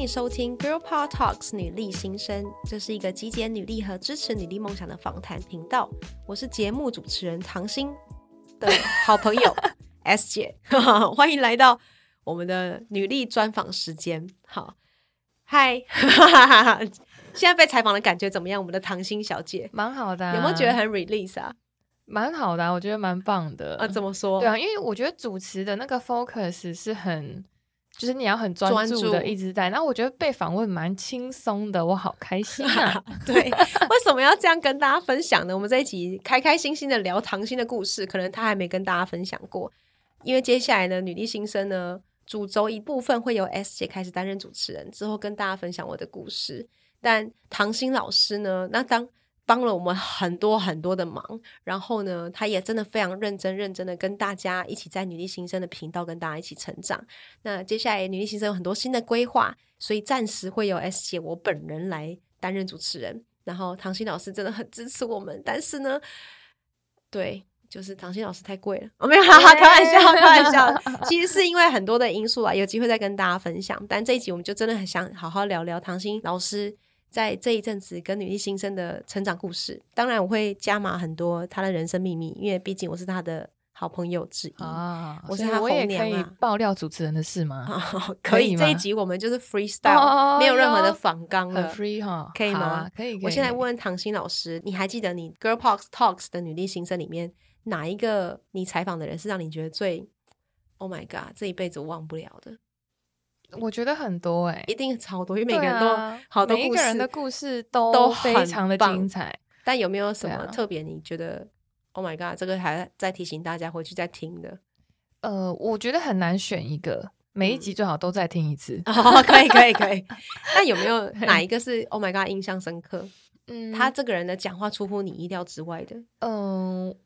迎收听 Girl Power Talks 女力新生，这是一个集结女力和支持女力梦想的访谈频道。我是节目主持人唐心的好朋友 S 姐，欢迎来到我们的女力专访时间。好，嗨，现在被采访的感觉怎么样？我们的唐心小姐，蛮好的啊，有没有觉得很 release 啊？蛮好的啊，我觉得蛮棒的。啊，怎么说？对啊，因为我觉得主持的那个 focus 是很。就是你要很专注的一直在，然后我觉得被访问蛮轻松的，我好开心啊！对，为什么要这样跟大家分享呢？我们这一集开开心心的聊唐心的故事，可能他还没跟大家分享过，因为接下来呢，女力新生呢，主轴一部分会由 S 姐开始担任主持人，之后跟大家分享我的故事，但唐心老师呢，那当。帮了我们很多很多的忙，然后呢，他也真的非常认真认真的跟大家一起在女力新生的频道跟大家一起成长。那接下来女力新生有很多新的规划，所以暂时会由 S 姐我本人来担任主持人。然后唐鑫老师真的很支持我们，但是呢，对，就是唐鑫老师太贵了，我没有 哈哈开玩笑，开玩笑。其实是因为很多的因素啊，有机会再跟大家分享。但这一集我们就真的很想好好聊聊唐鑫老师。在这一阵子跟女力新生的成长故事，当然我会加码很多她的人生秘密，因为毕竟我是她的好朋友之一啊。我是他红娘啊。可以爆料主持人的事吗？哦、可以，可以这一集我们就是 freestyle，、哦、没有任何的仿纲了，很 free 哈，可以吗？啊、可以，可以。我现在问问唐芯老师，你还记得你 Girl Power Talks 的女力新生里面哪一个你采访的人是让你觉得最 Oh my God，这一辈子忘不了的？我觉得很多哎、欸，一定超多，因为每个人都好多故事，每一个人的故事都都非常的精彩。但有没有什么特别？你觉得、啊、？Oh my god，这个还在提醒大家回去再听的。呃，我觉得很难选一个，每一集最好都再听一次。嗯哦、可以，可以，可以。那有没有哪一个是 Oh my god 印象深刻？嗯，他这个人的讲话出乎你意料之外的。嗯、呃，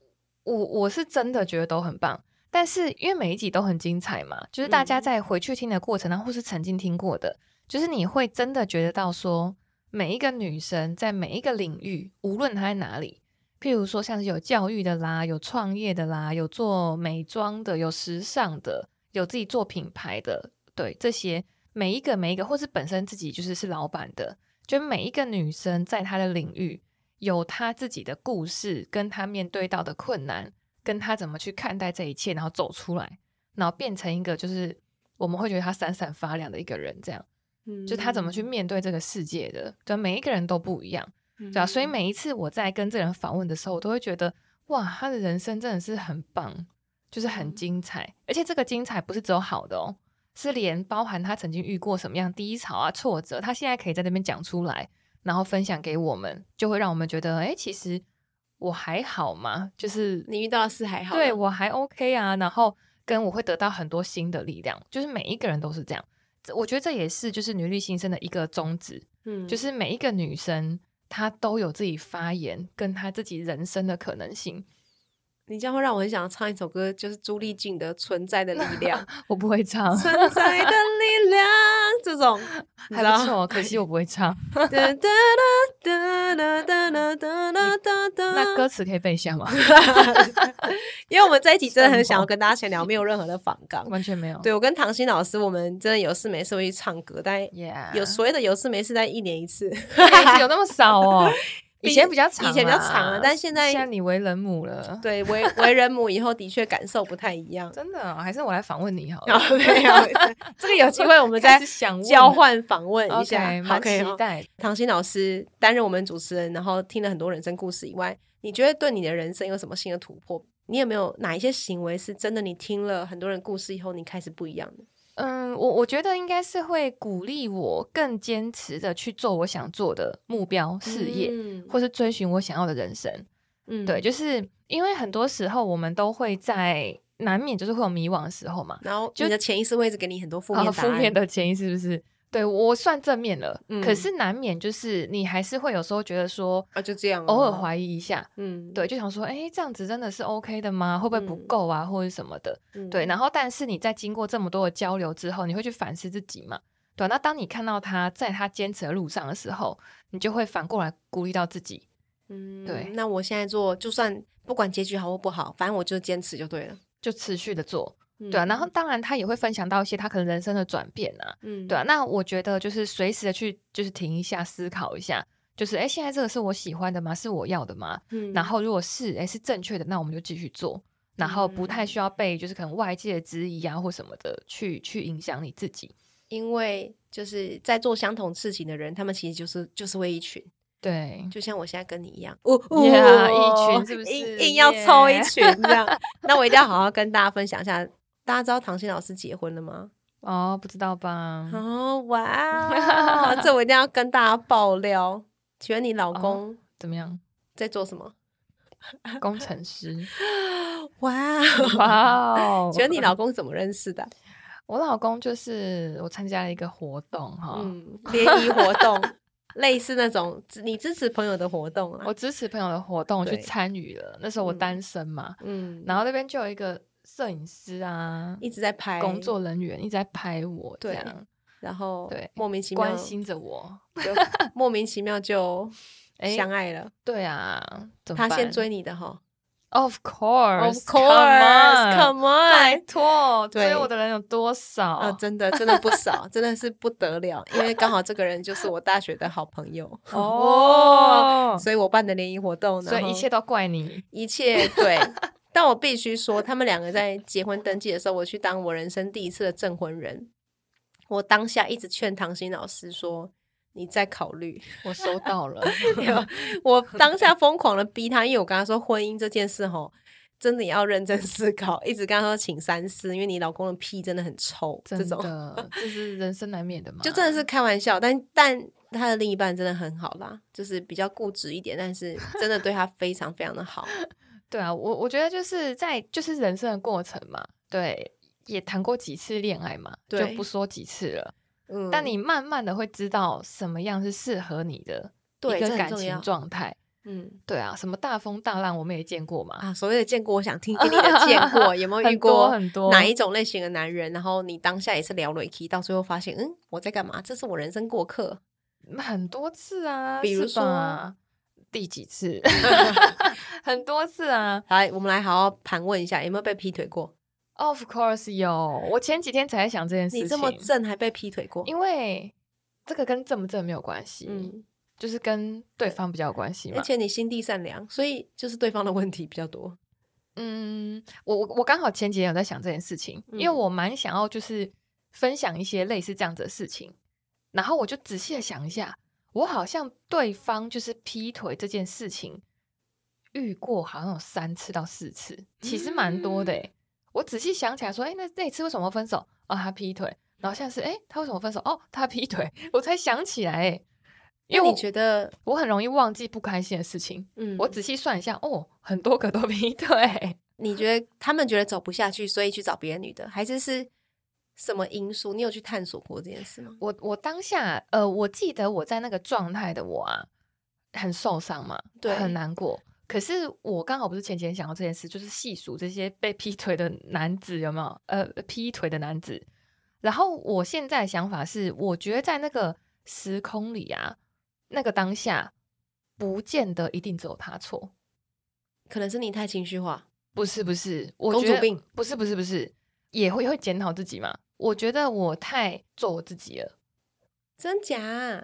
我我是真的觉得都很棒。但是因为每一集都很精彩嘛，就是大家在回去听的过程当中，或是曾经听过的，就是你会真的觉得到说，每一个女生在每一个领域，无论她在哪里，譬如说像是有教育的啦，有创业的啦，有做美妆的，有时尚的，有自己做品牌的，对，这些每一个每一个，或是本身自己就是是老板的，就每一个女生在她的领域有她自己的故事，跟她面对到的困难。跟他怎么去看待这一切，然后走出来，然后变成一个就是我们会觉得他闪闪发亮的一个人，这样，嗯，就他怎么去面对这个世界的，对每一个人都不一样，对啊？所以每一次我在跟这个人访问的时候，我都会觉得哇，他的人生真的是很棒，就是很精彩，而且这个精彩不是只有好的哦，是连包含他曾经遇过什么样低潮啊、挫折，他现在可以在那边讲出来，然后分享给我们，就会让我们觉得，哎，其实。我还好吗？就是你遇到的事还好，对我还 OK 啊。然后跟我会得到很多新的力量，就是每一个人都是这样。我觉得这也是就是女力新生的一个宗旨，嗯，就是每一个女生她都有自己发言跟她自己人生的可能性。你这样会让我很想唱一首歌，就是朱丽静的《存在的力量》。我不会唱《存在的力量》这种，还不错，可惜 我不会唱。那歌词可以背一下吗？因为我们在一起真的很想要 跟大家闲聊，没有任何的反感，完全没有。对，我跟唐鑫老师，我们真的有事没事会去唱歌，但有所谓的有事没事，在一年一次，有那么少哦？以前比较长，以前比较长了，但现在现在你为人母了，对，为为人母以后的确感受不太一样。真的、哦，还是我来访问你好了。没有，这个有机会我们再交换访问一下。好，期待。唐鑫老师担任我们主持人，然后听了很多人生故事以外，你觉得对你的人生有什么新的突破？你有没有哪一些行为是真的？你听了很多人故事以后，你开始不一样的？嗯，我我觉得应该是会鼓励我更坚持的去做我想做的目标事业，嗯、或是追寻我想要的人生。嗯，对，就是因为很多时候我们都会在难免就是会有迷惘的时候嘛，然后你的潜意识会一直给你很多负面、负面的潜意识，是不是？对，我算正面了，嗯、可是难免就是你还是会有时候觉得说啊，就这样，偶尔怀疑一下，嗯，对，就想说，哎，这样子真的是 OK 的吗？会不会不够啊，嗯、或者什么的？嗯、对，然后但是你在经过这么多的交流之后，你会去反思自己嘛？对，那当你看到他在他坚持的路上的时候，你就会反过来鼓励到自己，嗯，对。那我现在做，就算不管结局好或不好，反正我就坚持就对了，就持续的做。嗯、对啊。然后当然他也会分享到一些他可能人生的转变啊，嗯，对啊。那我觉得就是随时的去就是停一下思考一下，就是哎，现在这个是我喜欢的吗？是我要的吗？嗯，然后如果是哎是正确的，那我们就继续做，然后不太需要被就是可能外界的质疑啊或什么的去去影响你自己，因为就是在做相同事情的人，他们其实就是就是会一群。对，就像我现在跟你一样，哦，yeah, 一群是不是硬硬要凑一群这样.那我一定要好好跟大家分享一下。大家知道唐心老师结婚了吗？哦，不知道吧？哦，哇，这我一定要跟大家爆料。请问你老公、哦、怎么样？在做什么？工程师。哇哇哦！请问你老公怎么认识的？我老公就是我参加了一个活动哈，嗯，联谊活动。类似那种你支持朋友的活动啊，我支持朋友的活动，我去参与了。那时候我单身嘛，嗯，然后那边就有一个摄影师啊，一直在拍，工作人员一直在拍我，这样，然后对，莫名其妙关心着我，莫名其妙就 相爱了。对啊，他先追你的哈。Of course, of course, come on！拜托，追我的人有多少？啊，真的，真的不少，真的是不得了。因为刚好这个人就是我大学的好朋友哦，所以我办的联谊活动，所以一切都怪你，一切对。但我必须说，他们两个在结婚登记的时候，我去当我人生第一次的证婚人。我当下一直劝唐心老师说。你再考虑，我收到了。我当下疯狂的逼他，因为我跟他说婚姻这件事吼，真的要认真思考。一直跟他说请三思，因为你老公的屁真的很臭，真的，这种这是人生难免的嘛。就真的是开玩笑，但但他的另一半真的很好啦，就是比较固执一点，但是真的对他非常非常的好。对啊，我我觉得就是在就是人生的过程嘛，对，也谈过几次恋爱嘛，就不说几次了。嗯，但你慢慢的会知道什么样是适合你的一个感情状态。嗯，对啊，什么大风大浪我们也见过嘛。啊，所谓的见过，我想听 听你的见过，有没有遇过很多哪一种类型的男人？然后你当下也是聊了一期，到最后发现，嗯，我在干嘛？这是我人生过客，很多次啊，比如说第几次？很多次啊。来，我们来好好盘问一下，有没有被劈腿过？Of course 有，我前几天才在想这件事情。你这么正还被劈腿过？因为这个跟正不正没有关系，嗯，就是跟对方比较有关系嘛。而且你心地善良，所以就是对方的问题比较多。嗯，我我我刚好前几天有在想这件事情，嗯，因为我蛮想要就是分享一些类似这样子的事情，然后我就仔细的想一下，我好像对方就是劈腿这件事情遇过，好像有三次到四次，其实蛮多的诶。我仔细想起来，说，哎，那那次为什么分手？哦，他劈腿。然后现在是，哎，他为什么分手？哦，他劈腿。我才想起来，哎，因为你觉得我很容易忘记不开心的事情。嗯，我仔细算一下，哦，很多个都劈腿。你觉得他们觉得走不下去，所以去找别的女的，还是是什么因素？你有去探索过这件事吗？我我当下，呃，我记得我在那个状态的我啊，很受伤嘛，对，很难过。可是我刚好不是前几天想到这件事，就是细数这些被劈腿的男子有没有？呃，劈腿的男子。然后我现在的想法是，我觉得在那个时空里啊，那个当下，不见得一定只有他错，可能是你太情绪化。不是不是，我觉得。不是不是不是，也会会检讨自己嘛。我觉得我太做我自己了。真假？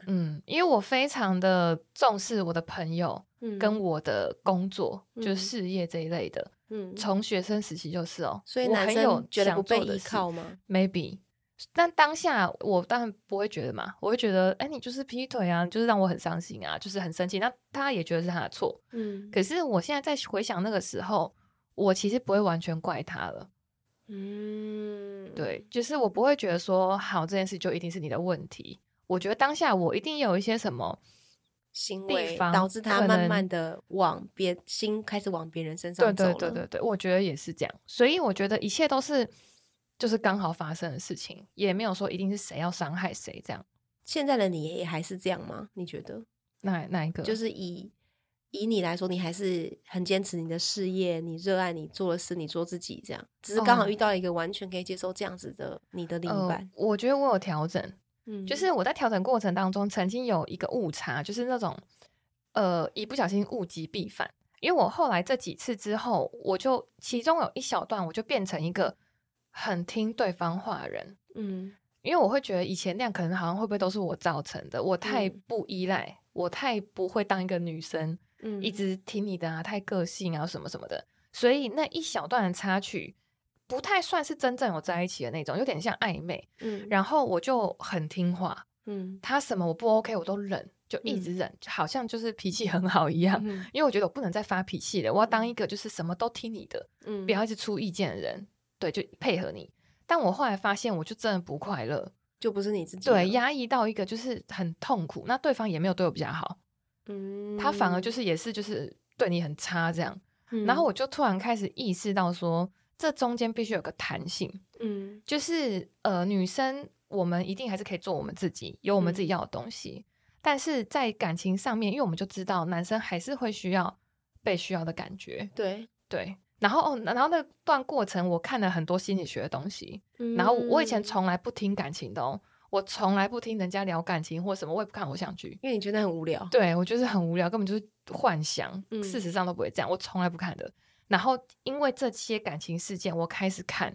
嗯，因为我非常的重视我的朋友，嗯，跟我的工作，嗯、就是事业这一类的，嗯，从学生时期就是哦，所以男生觉得不被依靠吗？Maybe，但当下我当然不会觉得嘛，我会觉得，哎，你就是劈腿啊，就是让我很伤心啊，就是很生气。那他也觉得是他的错，嗯，可是我现在在回想那个时候，我其实不会完全怪他了，嗯，对，就是我不会觉得说，好，这件事就一定是你的问题。我觉得当下我一定有一些什么行为导致他慢慢的往别心开始往别人身上走。对对对对对，我觉得也是这样。所以我觉得一切都是就是刚好发生的事情，也没有说一定是谁要伤害谁这样。现在的你也还是这样吗？你觉得？哪哪一个？就是以以你来说，你还是很坚持你的事业，你热爱你做的事，你做自己这样。只是刚好遇到一个完全可以接受这样子的你的另一半。呃，我觉得我有调整。嗯就是我在调整过程当中，曾经有一个误差，就是那种呃，一不小心物极必反。因为我后来这几次之后，我就其中有一小段，我就变成一个很听对方话的人。嗯，因为我会觉得以前那样可能好像会不会都是我造成的？我太不依赖，嗯、我太不会当一个女生，嗯，一直听你的啊，太个性啊什么什么的。所以那一小段的插曲，不太算是真正有在一起的那种，有点像暧昧。嗯，然后我就很听话，嗯，他什么我不 OK 我都忍，就一直忍，嗯、就好像就是脾气很好一样。嗯、因为我觉得我不能再发脾气了，我要当一个就是什么都听你的，嗯，不要一直出意见的人，对，就配合你。但我后来发现，我就真的不快乐，就不是你自己，对，压抑到一个就是很痛苦。那对方也没有对我比较好，嗯，他反而就是也是就是对你很差这样。嗯、然后我就突然开始意识到说，这中间必须有个弹性，嗯，就是呃，女生我们一定还是可以做我们自己，有我们自己要的东西。嗯、但是在感情上面，因为我们就知道男生还是会需要被需要的感觉，对对。然后哦，然后那段过程，我看了很多心理学的东西。嗯、然后我以前从来不听感情的哦，我从来不听人家聊感情或什么，我也不看偶像剧，因为你觉得很无聊。对，我就是很无聊，根本就是幻想，嗯、事实上都不会这样，我从来不看的。然后因为这些感情事件，我开始看，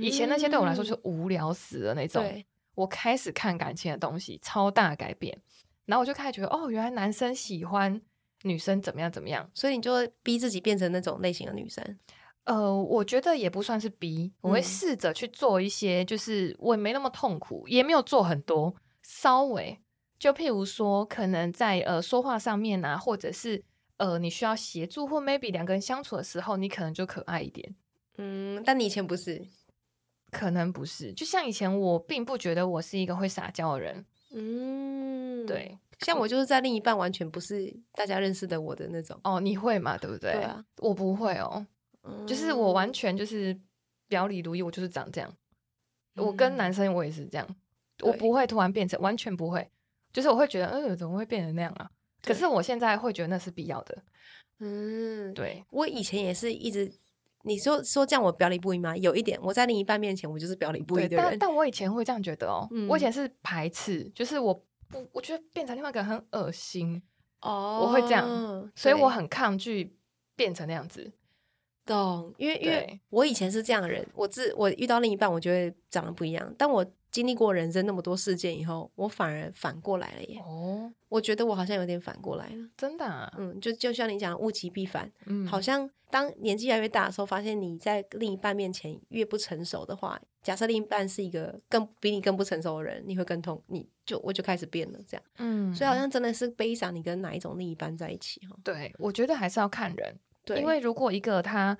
以前那些对我来说是无聊死的那种。对我开始看感情的东西，超大改变。然后我就开始觉得，哦，原来男生喜欢。女生怎么样怎么样，所以你就会逼自己变成那种类型的女生。呃，我觉得也不算是逼，我会试着去做一些，就是我也没那么痛苦，也没有做很多，稍微就譬如说，可能在呃说话上面啊，或者是呃你需要协助或 maybe 两个人相处的时候，你可能就可爱一点。嗯，但你以前不是，可能不是，就像以前我并不觉得我是一个会撒娇的人。嗯，对。像我就是在另一半完全不是大家认识的我的那种哦，你会嘛？对不对？对啊，我不会哦，嗯、就是我完全就是表里如一，我就是长这样。嗯、我跟男生我也是这样，对我不会突然变成完全不会，就是我会觉得，嗯、呃，怎么会变成那样啊？可是我现在会觉得那是必要的。嗯，对，我以前也是一直，你说说这样我表里不一吗？有一点，我在另一半面前我就是表里不一的人，但但我以前会这样觉得哦，嗯、我以前是排斥，就是我。不，我觉得变成另外一个很恶心哦，oh, 我会这样，所以我很抗拒变成那样子。懂，因为因为我以前是这样的人，我自我遇到另一半，我觉得长得不一样，但我。经历过人生那么多事件以后，我反而反过来了耶！哦，我觉得我好像有点反过来了，真的啊。嗯，就就像你讲，物极必反。嗯，好像当年纪越来越大的时候，发现你在另一半面前越不成熟的话，假设另一半是一个更比你更不成熟的人，你会更痛，你就我就开始变了这样。嗯，所以好像真的是悲伤，你跟哪一种另一半在一起哈？对，我觉得还是要看人。对，因为如果一个他。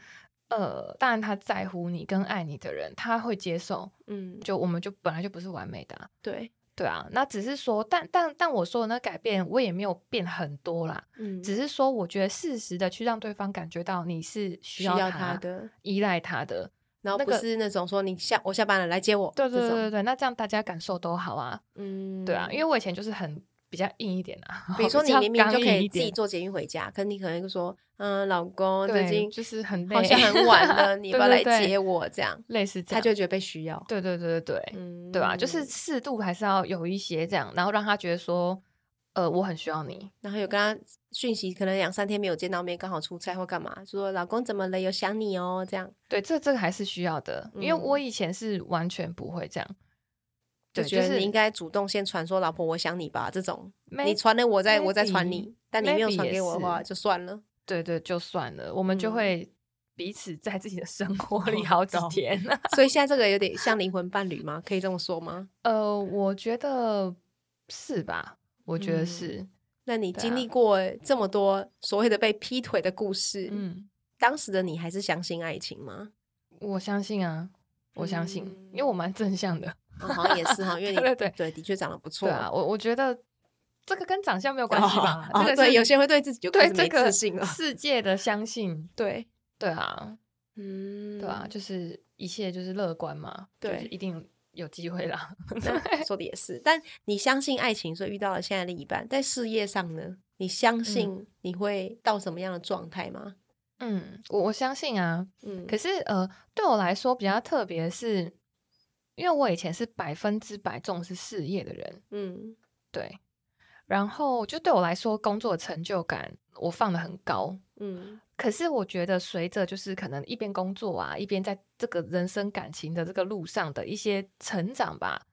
呃，当然他在乎你跟爱你的人，他会接受。嗯，就我们就本来就不是完美的啊。对对啊，那只是说，但但但我说的那改变，我也没有变很多啦。嗯，只是说，我觉得适时的去让对方感觉到你是需要他，需要他的，依赖他的，然后不是那种说你下我下班了来接我。对对对对对，那这样大家感受都好啊。嗯，对啊，因为我以前就是很。比较硬一点啊，比如说你明明就可以自己坐捷运回家，可你可能就说，嗯，老公最近就是很累，好像很晚了，你要不要来接我？这样类似这样，他就觉得被需要。对对对对对，对吧？就是适度还是要有一些这样，然后让他觉得说，呃，我很需要你。然后有跟他讯息，可能两三天没有见到面，刚好出差或干嘛，就说老公怎么了？有想你哦，这样。对，这这个还是需要的，因为我以前是完全不会这样。就觉得你应该主动先传说“老婆，我想你吧”这种，你传了我再我再传你，但你没有传给我的话就算了。对对，就算了，我们就会彼此在自己的生活里好几天。所以现在这个有点像灵魂伴侣吗？可以这么说吗？呃，我觉得是吧？我觉得是。那你经历过这么多所谓的被劈腿的故事，嗯，当时的你还是相信爱情吗？我相信啊，我相信，因为我蛮正向的。好像也是哈，因为你 对对对，的确长得不错啊。我我觉得这个跟长相没有关系吧？这个对有些人会对自己就对这个世界的相信，对对啊，嗯，对啊，就是一切就是乐观嘛，对，一定有机会啦。说的也是，但你相信爱情，所以遇到了现在另一半，在事业上呢，你相信你会到什么样的状态吗？嗯，我我相信啊，嗯，可是呃，对我来说比较特别的是。因为我以前是百分之百重视事业的人，嗯，对，然后就对我来说，工作的成就感我放得很高，嗯，可是我觉得，随着就是可能一边工作啊，一边在这个人生感情的这个路上的一些成长吧，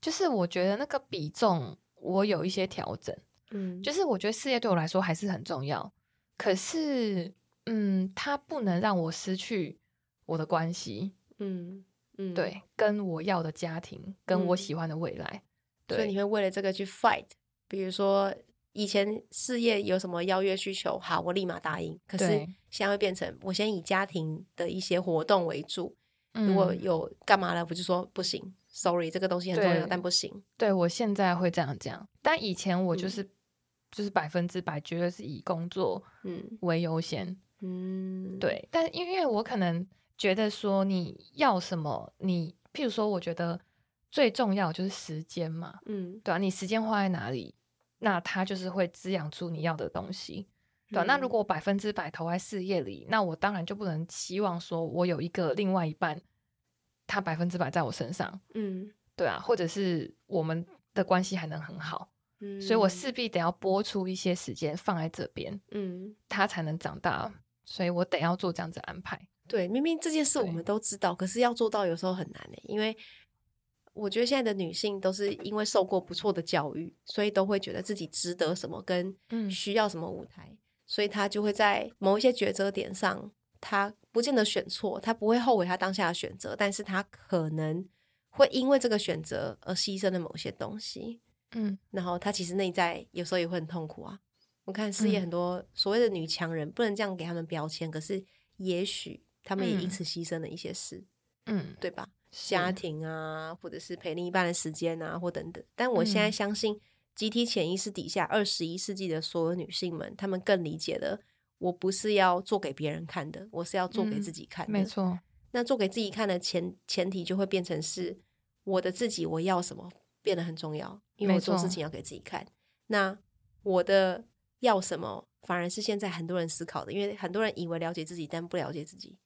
就是我觉得那个比重我有一些调整。嗯，就是我觉得事业对我来说还是很重要，可是嗯，它不能让我失去我的关系。嗯嗯，对，跟我要的家庭，跟我喜欢的未来。所以你会为了这个去 fight，比如说。以前事业有什么邀约需求，好，我立马答应。可是现在会变成，我先以家庭的一些活动为主。嗯、如果有干嘛了，我就说不行，sorry，这个东西很重要，但不行。对，我现在会这样讲，但以前我就是、嗯、就是百分之百绝对是以工作嗯为优先嗯对，但因为我可能觉得说你要什么，你譬如说，我觉得最重要就是时间嘛，嗯，对啊，你时间花在哪里？那它就是会滋养出你要的东西，对、啊嗯、那如果我百分之百投在事业里，那我当然就不能期望说我有一个另外一半，他百分之百在我身上，嗯，对啊，或者是我们的关系还能很好，嗯，所以我势。必得要拨出一些时间放在这边，嗯，他才能长大，所以我得要做这样子安排。对，明明这件事我们都知道，可是要做到有时候很难呢，因为。我觉得现在的女性都是因为受过不错的教育，所以都会觉得自己值得什么，跟需要什么舞台，嗯、所以她就会在某一些抉择点上，她不见得选错，她不会后悔她当下的选择，但是她可能会因为这个选择而牺牲了某些东西。嗯，然后她其实内在有时候也会很痛苦啊。我看事业很多所谓的女强人，不能这样给他们标签，可是也许他们也因此牺牲了一些事。嗯，对吧？家庭啊，或者是陪另一半的时间啊，或等等。但我现在相信，集体潜意识底下，二十一世纪的所有女性们，她们更理解了，我不是要做给别人看的，我是要做给自己看的。嗯，没错。那做给自己看的前前提，就会变成是我的自己，我要什么变得很重要，因为我做事情要给自己看。那我的要什么，反而是现在很多人思考的，因为很多人以为了解自己，但不了解自己，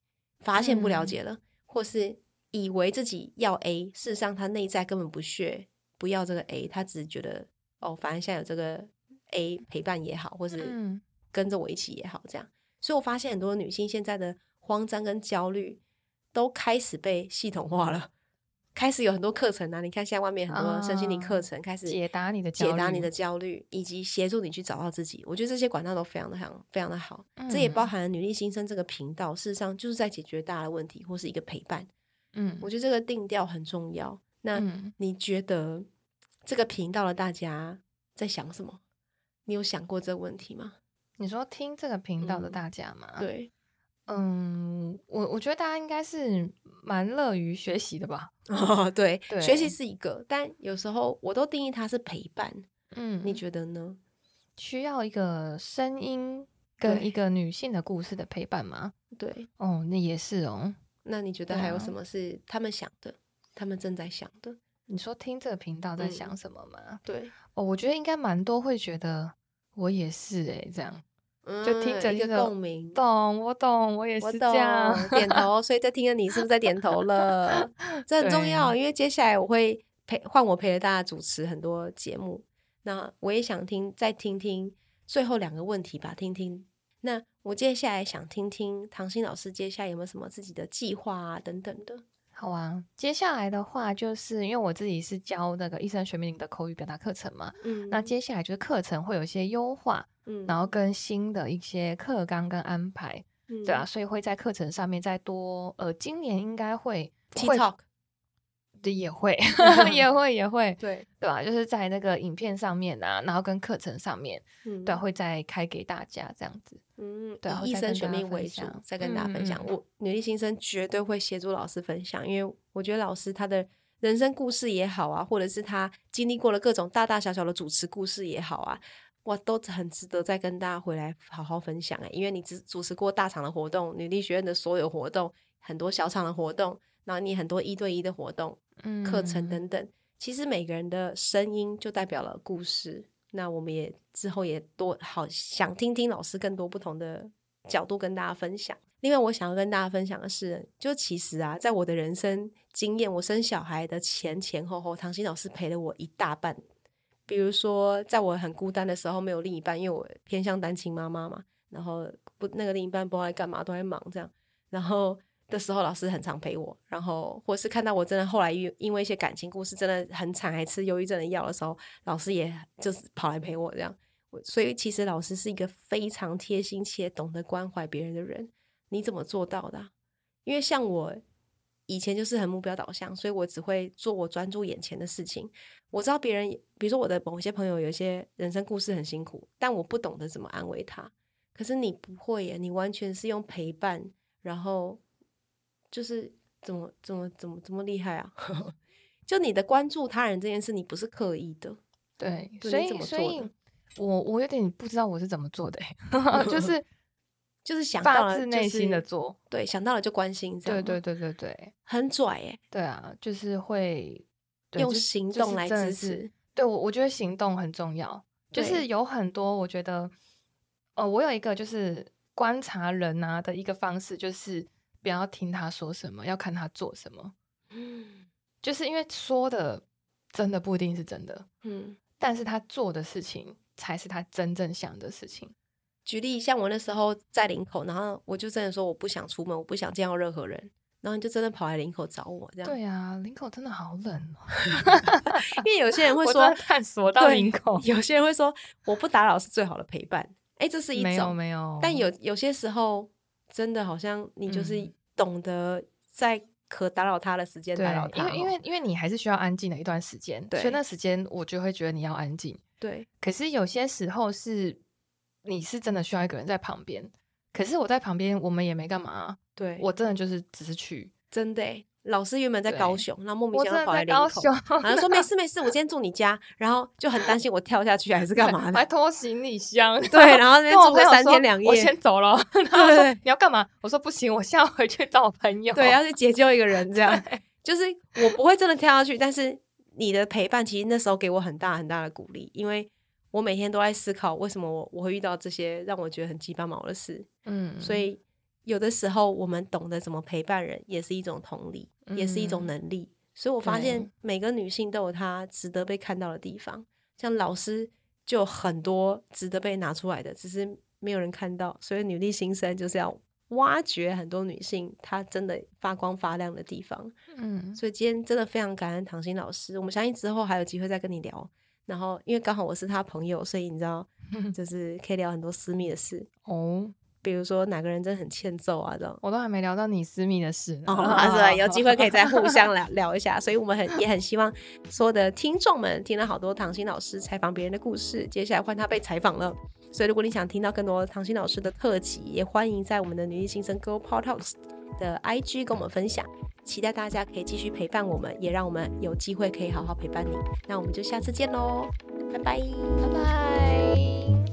发现不了解了，嗯、或是。以为自己要 A，事实上他内在根本不屑，不要这个 A，他只是觉得哦，反正现在有这个 A 陪伴也好，或是跟着我一起也好，这样。所以我发现很多女性现在的慌张跟焦虑都开始被系统化了，开始有很多课程啊，你看现在外面很多身心灵课程开始解答你的解答你的焦虑，以及协助你去找到自己。我觉得这些管道都非常的好，非常的好。这也包含了女力新生这个频道，事实上就是在解决大家的问题，或是一个陪伴。嗯，我觉得这个定调很重要。那你觉得这个频道的大家在想什么？你有想过这个问题吗？你说听这个频道的大家吗？嗯、对，嗯，我我觉得大家应该是蛮乐于学习的吧。哦，对，对，学习是一个，但有时候我都定义它是陪伴。嗯，你觉得呢？需要一个声音跟一个女性的故事的陪伴吗？对，哦，那也是哦。那你觉得还有什么是他们想的？啊、他们正在想的？你说听这个频道在想什么吗？嗯、对，哦，我觉得应该蛮多会觉得我也是诶、欸，这样，嗯、就听着一个共鸣，懂，我懂，我也是这样，点头。所以在听着你是不是在点头了？这很重要，因为接下来我会陪换我陪着大家主持很多节目，那我也想听，再听听最后两个问题吧，听听。那我接下来想听听唐鑫老师接下来有没有什么自己的计划啊等等的。好啊，接下来的话就是因为我自己是教那个医生学命理的口语表达课程嘛，嗯，那接下来就是课程会有一些优化，嗯，然后跟新的一些课纲跟安排，嗯，对啊，所以会在课程上面再多，呃，今年应该会 TikTok。也会，也会，也会，对对吧？就是在那个影片上面啊，然后跟课程上面，嗯，对，会再开给大家这样子，嗯，对，以一生全命为主，再跟大家分享。嗯、我女力新生绝对会协助老师分享，因为我觉得老师他的人生故事也好啊，或者是他经历过了各种大大小小的主持故事也好啊，哇，都很值得再跟大家回来好好分享哎。因为你只主持过大场的活动，女力学院的所有活动，很多小场的活动，然后你很多一对一的活动。课程等等，其实每个人的声音就代表了故事。那我们也之后也多好想听听老师更多不同的角度跟大家分享。另外，我想要跟大家分享的是，就其实啊，在我的人生经验，我生小孩的前前后后，唐心老师陪了我一大半。比如说，在我很孤单的时候，没有另一半，因为我偏向单亲妈妈嘛。然后不那个另一半不知道在干嘛，都在忙这样，然后的时候老师很常陪我，然后或是看到我真的后来因因为一些感情故事真的很惨，还吃忧郁症的药的时候，老师也就是跑来陪我这样。所以其实老师是一个非常贴心且懂得关怀别人的人。你怎么做到的？因为像我以前就是很目标导向，所以我只会做我专注眼前的事情。我知道别人，比如说我的某些朋友有一些人生故事很辛苦，但我不懂得怎么安慰他。可是你不会耶，你完全是用陪伴，然后就是怎么怎么怎么怎么厉害啊！就你的关注他人这件事，你不是刻意的，对，所以所以。我我有点不知道我是怎么做的，欸，就是就是想到了，发自内心的做，对，想到了就关心，对对对对对，很拽耶，对啊，就是会用行动来支持，对我我觉得行动很重要，就是有很多我觉得，哦，我有一个就是观察人啊的一个方式，就是不要听他说什么，要看他做什么，嗯，就是因为说的真的不一定是真的，嗯，但是他做的事情。才是他真正想的事情。举例，像我那时候在林口，然后我就真的说我不想出门，我不想见到任何人，然后你就真的跑来林口找我，这样。对啊，林口真的好冷哦。因为有些人会说探索到林口，有些人会说我不打扰是最好的陪伴。哎，这是一种没有没有，但有有些时候真的好像你就是懂得在可打扰他的时间打扰他，因为因为因为你还是需要安静的一段时间，对，所以那时间我就会觉得你要安静。对，可是有些时候是你是真的需要一个人在旁边，可是我在旁边，我们也没干嘛。对，我真的就是只是去，真的。老师原本在高雄，那莫名其妙跑来高雄，好像说没事没事，我今天住你家，然后就很担心我跳下去还是干嘛的，还拖行李箱。对，然后那边住了三天两夜，我先走了。然后说你要干嘛？我说不行，我现在回去找我朋友，对，要去解救一个 人，这样。就是我不会真的跳下去，但是你的陪伴其实那时候给我很大很大的鼓励，因为。我每天都在思考，为什么我我会遇到这些让我觉得很鸡巴毛的事。嗯，所以有的时候我们懂得怎么陪伴人，也是一种同理，嗯、也是一种能力。所以我发现每个女性都有她值得被看到的地方。像老师就很多值得被拿出来的，只是没有人看到。所以女力新生就是要挖掘很多女性她真的发光发亮的地方。嗯，所以今天真的非常感恩唐心老师。我们相信之后还有机会再跟你聊。然后，因为刚好我是他朋友，所以你知道，就是可以聊很多私密的事哦。比如说哪个人真的很欠揍啊，这种我都还没聊到你私密的事哦，是吧？有机会可以再互相聊聊一下。所以我们很也很希望所有的听众们听了好多唐芯老师采访别人的故事，接下来换他被采访了。所以如果你想听到更多唐芯老师的特辑，也欢迎在我们的女力新生 Girl Power Talks 的 IG 跟我们分享。期待大家可以继续陪伴我们也让我们有机会可以好好陪伴你。那我们就下次见喽拜拜。拜拜。